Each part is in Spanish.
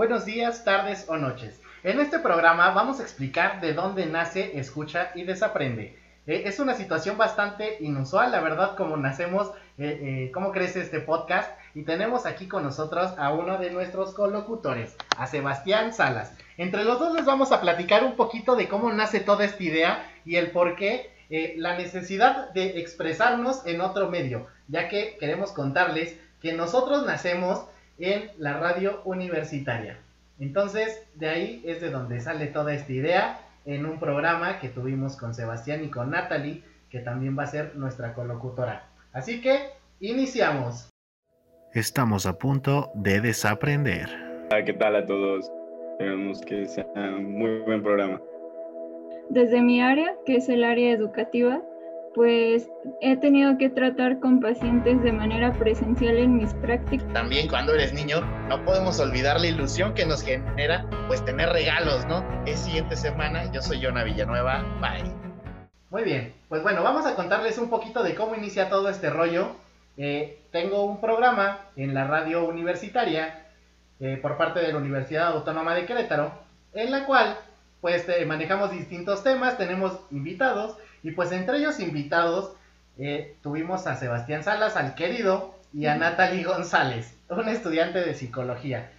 buenos días, tardes o noches. En este programa vamos a explicar de dónde nace, escucha y desaprende. Eh, es una situación bastante inusual, la verdad, como nacemos, eh, eh, cómo crece este podcast. Y tenemos aquí con nosotros a uno de nuestros colocutores, a Sebastián Salas. Entre los dos les vamos a platicar un poquito de cómo nace toda esta idea y el por qué la necesidad de expresarnos en otro medio, ya que queremos contarles que nosotros nacemos en la radio universitaria. Entonces, de ahí es de donde sale toda esta idea en un programa que tuvimos con Sebastián y con Natalie, que también va a ser nuestra colocutora. Así que, iniciamos. Estamos a punto de desaprender. ¿Qué tal a todos? Esperamos que sea un muy buen programa. Desde mi área, que es el área educativa, pues he tenido que tratar con pacientes de manera presencial en mis prácticas. También cuando eres niño no podemos olvidar la ilusión que nos genera pues tener regalos, ¿no? Es siguiente semana, yo soy Jonah Villanueva, bye. Muy bien, pues bueno, vamos a contarles un poquito de cómo inicia todo este rollo. Eh, tengo un programa en la radio universitaria eh, por parte de la Universidad Autónoma de Querétaro, en la cual pues eh, manejamos distintos temas, tenemos invitados y pues entre ellos invitados eh, tuvimos a Sebastián Salas, al querido, y a Natalie González, un estudiante de psicología.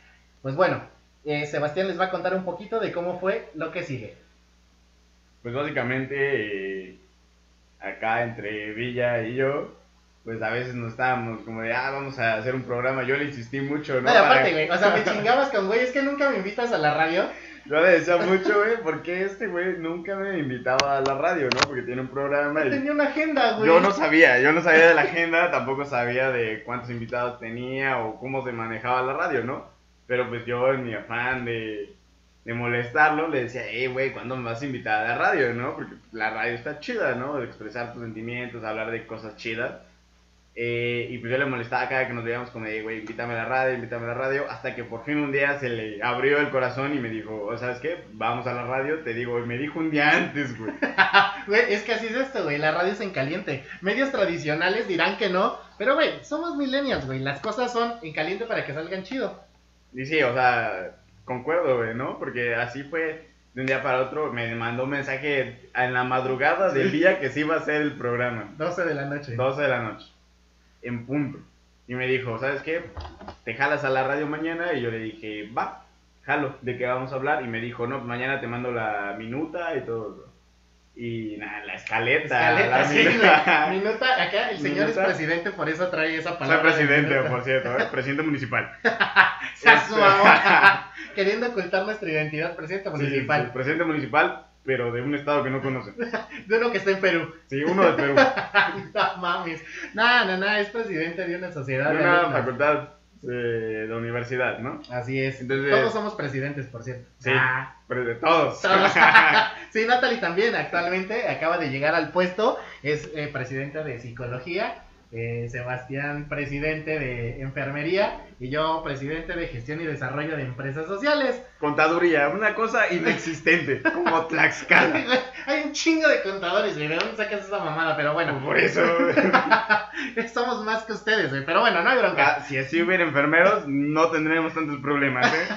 Pues bueno, eh, Sebastián les va a contar un poquito de cómo fue lo que sigue. Pues básicamente eh, acá entre Villa y yo, pues a veces nos estábamos como de, ah, vamos a hacer un programa. Yo le insistí mucho, ¿no? aparte, güey, o sea, me chingabas con, güey, es que nunca me invitas a la radio. Yo le decía mucho, güey, porque este güey nunca me invitaba a la radio, ¿no? Porque tiene un programa. Y... Tenía una agenda, güey. Yo no sabía, yo no sabía de la agenda, tampoco sabía de cuántos invitados tenía o cómo se manejaba la radio, ¿no? Pero pues yo en mi afán de, de molestarlo le decía, hey, güey, ¿cuándo me vas a invitar a la radio, no? Porque la radio está chida, ¿no? De expresar tus sentimientos, hablar de cosas chidas. Eh, y pues yo le molestaba cada que nos veíamos como de, güey, invítame a la radio, invítame a la radio, hasta que por fin un día se le abrió el corazón y me dijo, ¿sabes qué? Vamos a la radio, te digo, me dijo un día antes, güey. güey, es que así es esto, güey, la radio es en caliente. Medios tradicionales dirán que no, pero güey, somos millennials, güey, las cosas son en caliente para que salgan chido. Y sí, o sea, concuerdo, güey, ¿no? Porque así fue de un día para otro, me mandó un mensaje en la madrugada del día que se iba a hacer el programa. 12 de la noche. 12 de la noche en punto. Y me dijo, ¿sabes qué? ¿Te jalas a la radio mañana? Y yo le dije, va, jalo, ¿de qué vamos a hablar? Y me dijo, no, mañana te mando la minuta y todo. Y nada, la escaleta. Escaleta, sí, minuta, acá el señor es presidente, por eso trae esa palabra. Soy presidente, por cierto, ¿eh? presidente municipal. Este, Queriendo ocultar nuestra identidad, presidente municipal. Sí, presidente municipal, pero de un estado que no conocen. de uno que está en Perú. Sí, uno de Perú. no mames. No, no, no, es presidente de una sociedad. De una facultad de la universidad, ¿no? Así es. todos somos presidentes, por cierto. Sí, ah. pero de todos. sí, Natalie también actualmente acaba de llegar al puesto, es eh, presidenta de psicología eh, Sebastián, presidente de enfermería, y yo, presidente de gestión y desarrollo de empresas sociales. Contaduría, una cosa inexistente, como Tlaxcala. Hay un chingo de contadores, ¿De dónde sacas esa mamada? Pero bueno. Por eso. Somos más que ustedes, Pero bueno, no hay bronca. Ah, si así hubiera enfermeros, no tendríamos tantos problemas, ¿eh?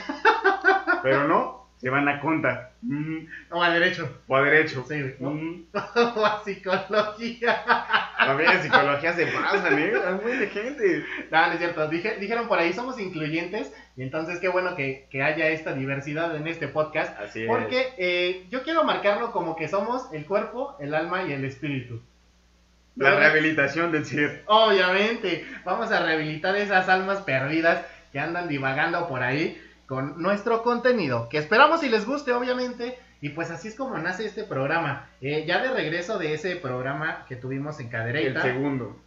Pero no, se van a conta. Mm. O a derecho. O a derecho. Sí, mm. o a psicología. También en psicología se pasan, ¿eh? Hay muy de gente. No, no es cierto. dijeron por ahí, somos incluyentes. Y entonces qué bueno que, haya esta diversidad en este podcast. Así es. Porque eh, yo quiero marcarlo como que somos el cuerpo, el alma y el espíritu. La rehabilitación del ser. Obviamente. Vamos a rehabilitar esas almas perdidas que andan divagando por ahí con nuestro contenido, que esperamos si les guste, obviamente. Y pues así es como nace este programa. Eh, ya de regreso de ese programa que tuvimos en Cadereyta. El segundo.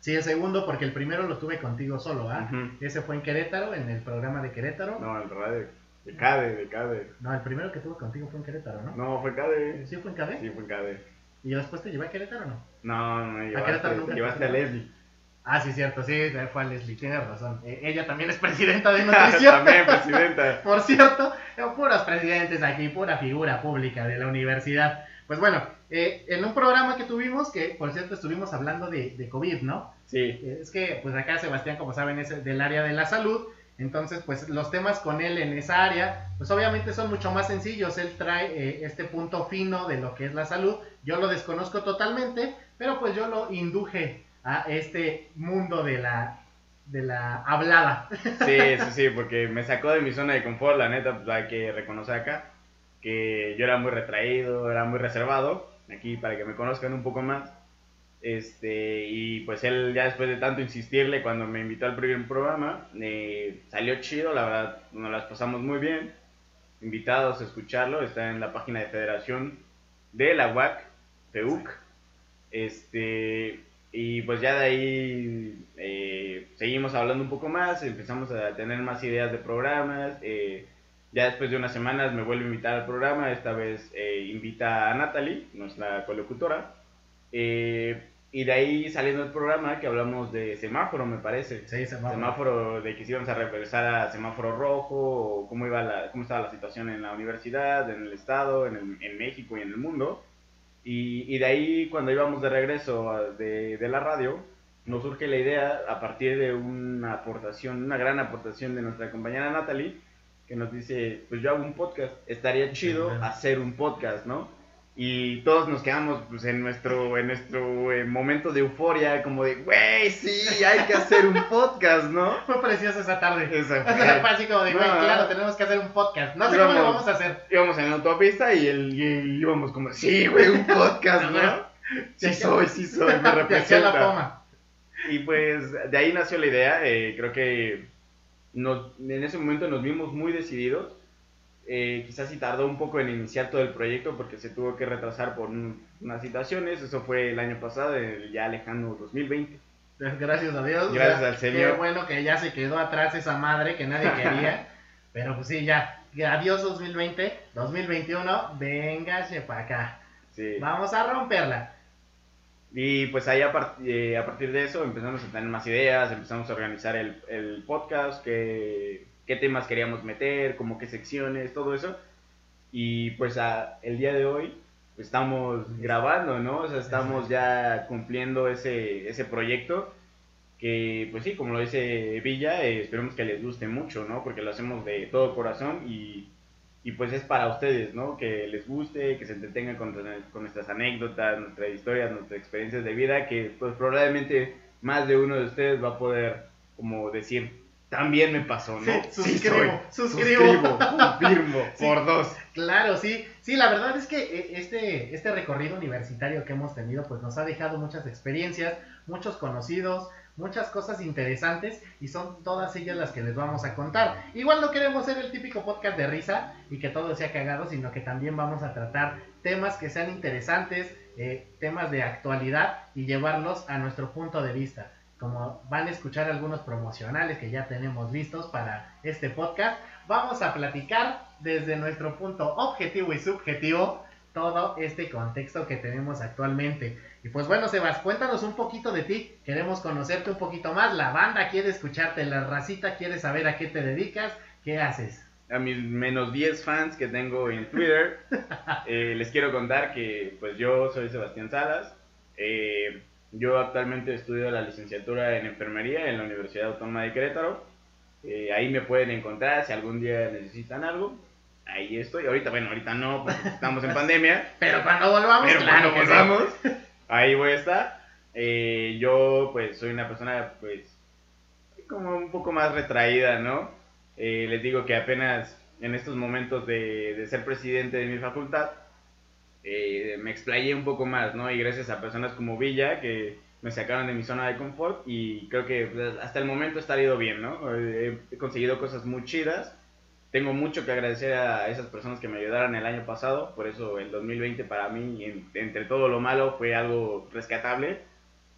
Sí, el segundo, porque el primero lo tuve contigo solo, ¿ah? Ese fue en Querétaro, en el programa de Querétaro. No, el radio. De CADE, de CADE. No, el primero que tuve contigo fue en Querétaro, ¿no? No, fue CADE. ¿Sí fue en CADE? Sí, fue en CADE. ¿Y después te llevé a Querétaro o no? No, no, llevaste, a Querétaro nunca llevaste a Leslie. Ah, sí, cierto, sí, fue a Leslie, tienes razón. Eh, ella también es presidenta de nutrición. también presidenta. Por cierto, puros presidentes aquí, pura figura pública de la universidad. Pues bueno, eh, en un programa que tuvimos, que por cierto estuvimos hablando de, de COVID, ¿no? Sí. Eh, es que, pues acá Sebastián, como saben, es del área de la salud. Entonces, pues los temas con él en esa área, pues obviamente son mucho más sencillos. Él trae eh, este punto fino de lo que es la salud. Yo lo desconozco totalmente, pero pues yo lo induje a este mundo de la, de la hablada. Sí, sí, sí, porque me sacó de mi zona de confort, la neta, pues hay que reconocer acá que yo era muy retraído, era muy reservado, aquí para que me conozcan un poco más. Este, y pues él ya después de tanto insistirle cuando me invitó al primer programa, eh, salió chido, la verdad nos las pasamos muy bien. Invitados a escucharlo, está en la página de Federación de la UAC, FEUC. Este, y pues ya de ahí eh, seguimos hablando un poco más, empezamos a tener más ideas de programas. Eh, ya después de unas semanas me vuelve a invitar al programa, esta vez eh, invita a Natalie, nuestra colocutora. Eh, y de ahí saliendo del programa que hablamos de semáforo, me parece. Sí, semáforo. Semáforo, de que si íbamos a regresar a semáforo rojo, o cómo, iba la, cómo estaba la situación en la universidad, en el estado, en, el- en México y en el mundo. Y, y de ahí, cuando íbamos de regreso a- de, de la radio, nos surge la idea, a partir de una aportación, una gran aportación de nuestra compañera Natalie, que nos dice, pues yo hago un podcast, estaría chido hacer un podcast, ¿no? Y todos nos quedamos pues, en nuestro, en nuestro eh, momento de euforia, como de, güey, sí, hay que hacer un podcast, ¿no? Fue preciosa esa tarde. Esa O sea, fue- fue así como de, güey, No. claro, tenemos que hacer un podcast. No sé cómo lo vamos a hacer. Íbamos en la autopista y, el, y íbamos como, sí, güey, un podcast, ¿no? Sí soy, sí soy, me la representa. Y pues de ahí nació la idea, eh, creo que nos, en ese momento nos vimos muy decididos. Eh, quizás sí tardó un poco en iniciar todo el proyecto porque se tuvo que retrasar por un- unas situaciones. Eso fue el año pasado, el ya lejano 2020. Gracias a Dios. Gracias o sea, al Señor. Qué bueno que ya se quedó atrás esa madre que nadie quería. pero pues sí, ya. Adiós 2020. 2021. Véngase para acá. Sí. Vamos a romperla. Y pues ahí a, par- eh, a partir de eso empezamos a tener más ideas, empezamos a organizar el, el podcast, qué, qué temas queríamos meter, como qué secciones, todo eso. Y pues a- el día de hoy pues, estamos grabando, ¿no? O sea, estamos ya cumpliendo ese, ese proyecto que pues sí, como lo dice Villa, eh, esperemos que les guste mucho, ¿no? Porque lo hacemos de todo corazón y, y pues es para ustedes, ¿no? Que les guste, que se entretengan con, con nuestras anécdotas, nuestras historias, nuestras experiencias de vida, que pues probablemente más de uno de ustedes va a poder como decir, también me pasó, ¿no? Sí, suscribo, suscribo. confirmo, Sí. por dos. Claro, sí. Sí, la verdad es que eh, este, este recorrido universitario que hemos tenido, pues nos ha dejado muchas experiencias, muchos conocidos, muchas cosas interesantes y son todas ellas las que les vamos a contar. Igual no queremos ser el típico podcast de risa y que todo sea cagado, sino que también vamos a tratar temas que sean interesantes, eh, temas de actualidad y llevarlos a nuestro punto de vista. Como van a escuchar algunos promocionales que ya tenemos listos para este podcast, vamos a platicar desde nuestro punto objetivo y subjetivo todo este contexto que tenemos actualmente. Y pues bueno, Sebas, cuéntanos un poquito de ti. Queremos conocerte un poquito más. La banda quiere escucharte, la racita quiere saber a qué te dedicas, qué haces. A mis menos 10 fans que tengo en Twitter, eh, les quiero contar que pues yo soy Sebastián Salas. Eh, yo actualmente estudio la licenciatura en enfermería en la Universidad Autónoma de Querétaro. Eh, ahí me pueden encontrar si algún día necesitan algo. Ahí estoy. Ahorita, bueno, ahorita no, porque estamos en pandemia. Pero cuando volvamos, Pero claro cuando sí. volvamos, ahí voy a estar. Eh, yo, pues, soy una persona, pues, como un poco más retraída, ¿no? Eh, les digo que apenas en estos momentos de, de ser presidente de mi facultad, eh, me explayé un poco más, ¿no? Y gracias a personas como Villa, que me sacaron de mi zona de confort y creo que hasta el momento está ido bien, ¿no? Eh, he conseguido cosas muy chidas. Tengo mucho que agradecer a esas personas que me ayudaron el año pasado, por eso el 2020 para mí, en- entre todo lo malo, fue algo rescatable.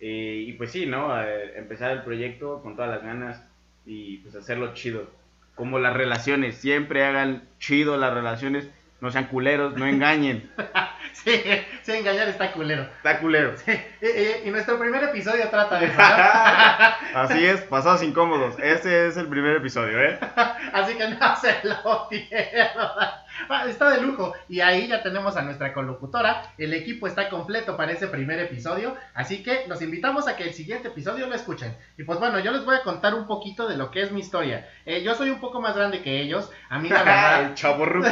Eh, y pues sí, ¿no? Empezar el proyecto con todas las ganas y pues hacerlo chido. Como las relaciones, siempre hagan chido las relaciones, no sean culeros, no engañen. Sí, sí, engañar está culero. Está culero. Sí, y, nuestro primer episodio trata de eso, ¿no? Así es, pasados incómodos. Ese es el primer episodio, ¿eh? Así que no se lo pierdan. Está de lujo. Y ahí ya tenemos a nuestra colocutora. El equipo está completo para ese primer episodio. Así que los invitamos a que el siguiente episodio lo escuchen. Y pues bueno, yo les voy a contar un poquito de lo que es mi historia. Eh, yo soy un poco más grande que ellos. A mí la verdad. El chaborruco.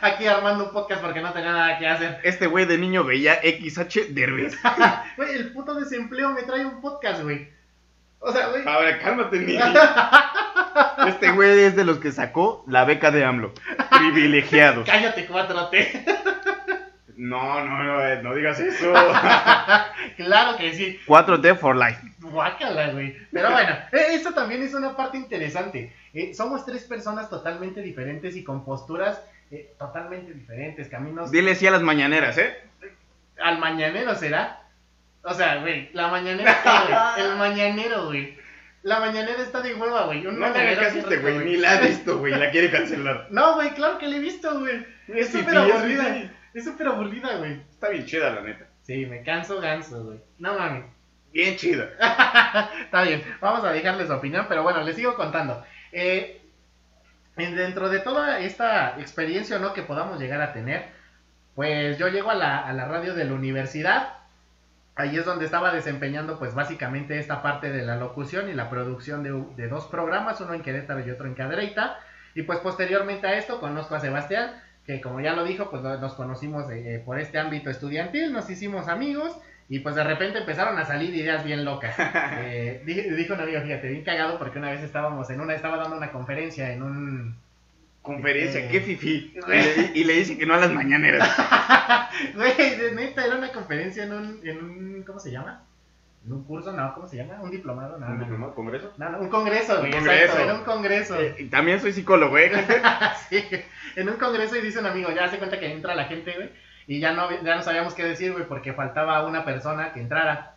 Aquí armando un podcast porque no tenía nada que hacer. Este güey de niño veía XH Derbez. Güey, el puto desempleo me trae un podcast, güey. O sea, güey. Ahora, cálmate, niño. Este güey es de los que sacó la beca de AMLO. Privilegiados. Cállate, 4T. No, no, no, eh, no digas eso. claro que sí. 4T for life. Guácala, güey. Pero bueno, eh, eso también es una parte interesante. Eh, somos tres personas totalmente diferentes y con posturas eh, totalmente diferentes, caminos. Dile sí a las mañaneras, ¿eh? Al mañanero será. O sea, güey, la mañanera está, güey. El mañanero, güey. La mañanera está de hueva, güey. Un No te hagas este güey, ni la ha visto, güey, la quiere cancelar. No, güey, claro que la he visto, güey. Es súper sí, es aburrida. sí. Es súper aburrida, güey. Está bien chida, la neta. Sí, me canso ganso, güey. No mames. Bien chida. Está bien, vamos a dejarles su opinión, pero bueno, les sigo contando. Eh, dentro de toda esta experiencia ¿no? que podamos llegar a tener, pues yo llego a la, a la radio de la universidad. Ahí es donde estaba desempeñando pues básicamente esta parte de la locución y la producción de, de dos programas, uno en Querétaro y otro en Cadereyta. Y pues posteriormente a esto conozco a Sebastián, que como ya lo dijo, pues nos conocimos eh, por este ámbito estudiantil, nos hicimos amigos y pues de repente empezaron a salir ideas bien locas. Eh, di- dijo un amigo, fíjate, bien cagado porque una vez estábamos en una, estaba dando una conferencia en un... Conferencia, Eh, qué fifi. Y le, y le dice que no a las mañaneras. Güey, de neta, era una conferencia en un, en un, ¿cómo se llama? En un curso, no, ¿cómo se llama? Un diplomado, no, ¿Un no. diplomado? ¿Congreso? No, no, un congreso, güey, exacto, congreso. era un congreso. Eh, y también soy psicólogo, ¿eh? Sí, en un congreso y dice un amigo, ya se cuenta que entra la gente, güey, y ya no, ya no sabíamos qué decir, güey, porque faltaba una persona que entrara.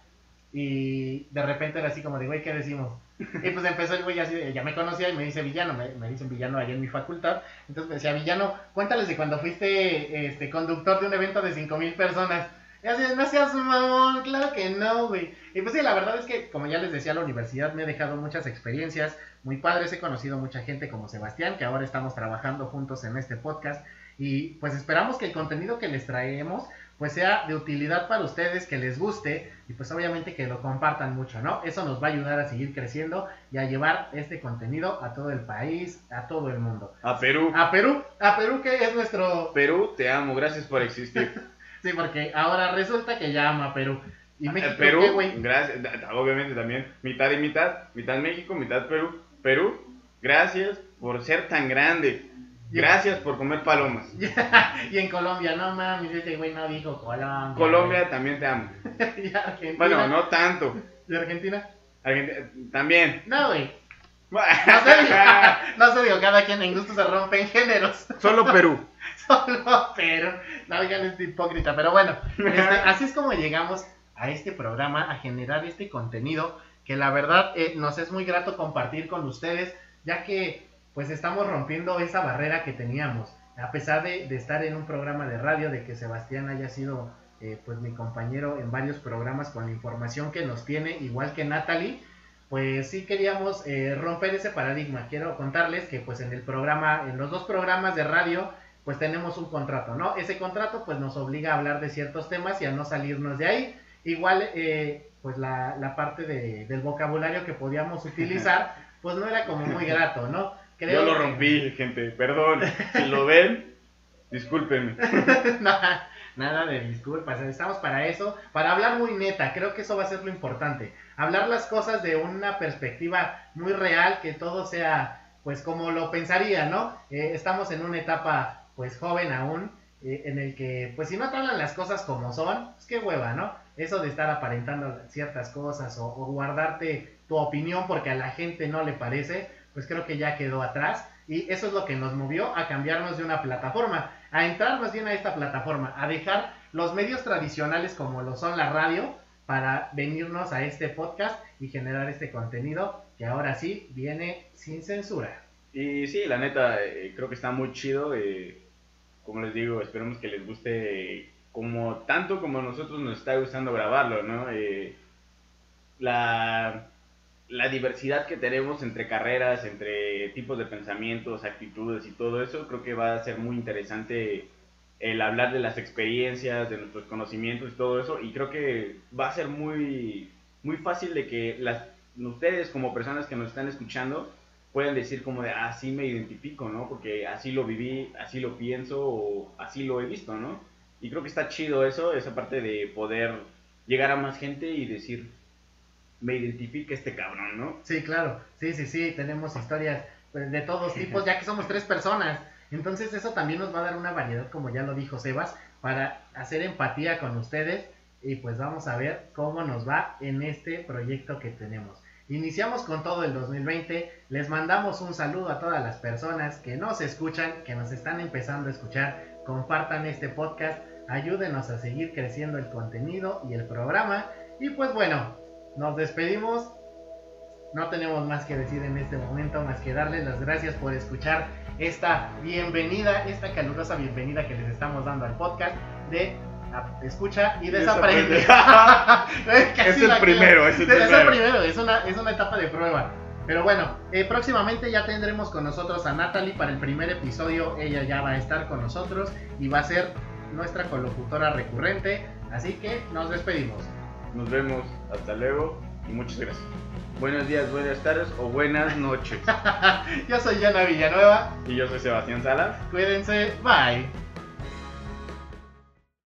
Y de repente era así como de, güey, ¿qué decimos? Y pues empezó el güey así, ya me conocía y me dice villano, me, me dicen villano allá en mi facultad. Entonces me decía, villano, cuéntales de cuando fuiste este conductor de un evento de 5000 personas. Y así, no seas mamón, claro que no, güey. Y pues sí, la verdad es que, como ya les decía, la universidad me ha dejado muchas experiencias muy padres. He conocido mucha gente como Sebastián, que ahora estamos trabajando juntos en este podcast. Y pues esperamos que el contenido que les traemos pues sea de utilidad para ustedes, que les guste y pues obviamente que lo compartan mucho, ¿no? Eso nos va a ayudar a seguir creciendo y a llevar este contenido a todo el país, a todo el mundo. A Perú. A Perú, a Perú que es nuestro... Perú, te amo, gracias por existir. Sí, porque ahora resulta que ya ama a Perú. ¿Y México Eh, Perú, qué, güey? gracias, obviamente también, mitad y mitad, mitad México, mitad Perú. Perú, gracias por ser tan grande. Gracias por comer palomas. y en Colombia, no mames, ese güey no dijo Colombia. Colombia, también te amo. y Argentina. Bueno, no tanto. ¿Y Argentina? Argentina, también. No, güey. No se dio, no se dio, cada quien en gusto se rompen géneros. Solo Perú. Solo, pero, no digan este hipócrita, pero bueno, este, así es como llegamos a este programa, a generar este contenido, que la verdad eh, nos es muy grato compartir con ustedes, ya que pues estamos rompiendo esa barrera que teníamos, a pesar de, de estar en un programa de radio, de que Sebastián haya sido eh, pues mi compañero en varios programas con la información que nos tiene, igual que Natalie, pues sí queríamos eh, romper ese paradigma. Quiero contarles que pues en el programa, en los dos programas de radio, pues tenemos un contrato, ¿no? Ese contrato pues nos obliga a hablar de ciertos temas y a no salirnos de ahí. Igual, eh, pues la, la parte de- del vocabulario que podíamos utilizar, pues no era como muy grato, ¿no? Yo lo rompí, gente, perdón. Si lo ven, discúlpenme. nada, nada de disculpas, estamos para eso, para hablar muy neta, creo que eso va a ser lo importante, hablar las cosas de una perspectiva muy real, que todo sea pues como lo pensaría, ¿no? Eh, estamos en una etapa pues joven aún, eh, en el que pues si no te hablan las cosas como son, pues qué hueva, ¿no? Eso de estar aparentando ciertas cosas o, o guardarte tu opinión porque a la gente no le parece, pues creo que ya quedó atrás y eso es lo que nos movió a cambiarnos de una plataforma, a entrar más bien a esta plataforma, a dejar los medios tradicionales como lo son la radio para venirnos a este podcast y generar este contenido que ahora sí viene sin censura. Y sí, la neta, eh, creo que está muy chido. eh, como les digo, esperemos que les guste como tanto como a nosotros nos está gustando grabarlo, ¿no? Eh, la, la diversidad que tenemos entre carreras, entre tipos de pensamientos, actitudes y todo eso, creo que va a ser muy interesante el hablar de las experiencias, de nuestros conocimientos y todo eso, y creo que va a ser muy, muy fácil de que las, ustedes como personas que nos están escuchando puedan decir como de, así me identifico, ¿no? Porque así lo viví, así lo pienso o así lo he visto, ¿no? Y creo que está chido eso, esa parte de poder llegar a más gente y decir, me identifica este cabrón, ¿no? Sí, claro. Sí, sí, sí. Tenemos historias de todos tipos, ya que somos tres personas. Entonces eso también nos va a dar una variedad, como ya lo dijo Sebas, para hacer empatía con ustedes y pues vamos a ver cómo nos va en este proyecto que tenemos. Iniciamos con todo el 2020, les mandamos un saludo a todas las personas que nos escuchan, que nos están empezando a escuchar, compartan este podcast, ayúdenos a seguir creciendo el contenido y el programa y pues bueno, nos despedimos. No tenemos más que decir en este momento, más que darles las gracias por escuchar esta bienvenida, esta calurosa bienvenida que les estamos dando al podcast de Escucha y Desaprende. es el primero, es el primero. Es el primero, es una, es una etapa de prueba. Pero bueno, eh, próximamente ya tendremos con nosotros a Natalie para el primer episodio. Ella ya va a estar con nosotros y va a ser nuestra colocutora recurrente. Así que nos despedimos. Nos vemos, hasta luego y muchas gracias. Buenos días, buenas tardes o buenas noches. yo soy Yana Villanueva. Y yo soy Sebastián Salas. Cuídense, bye.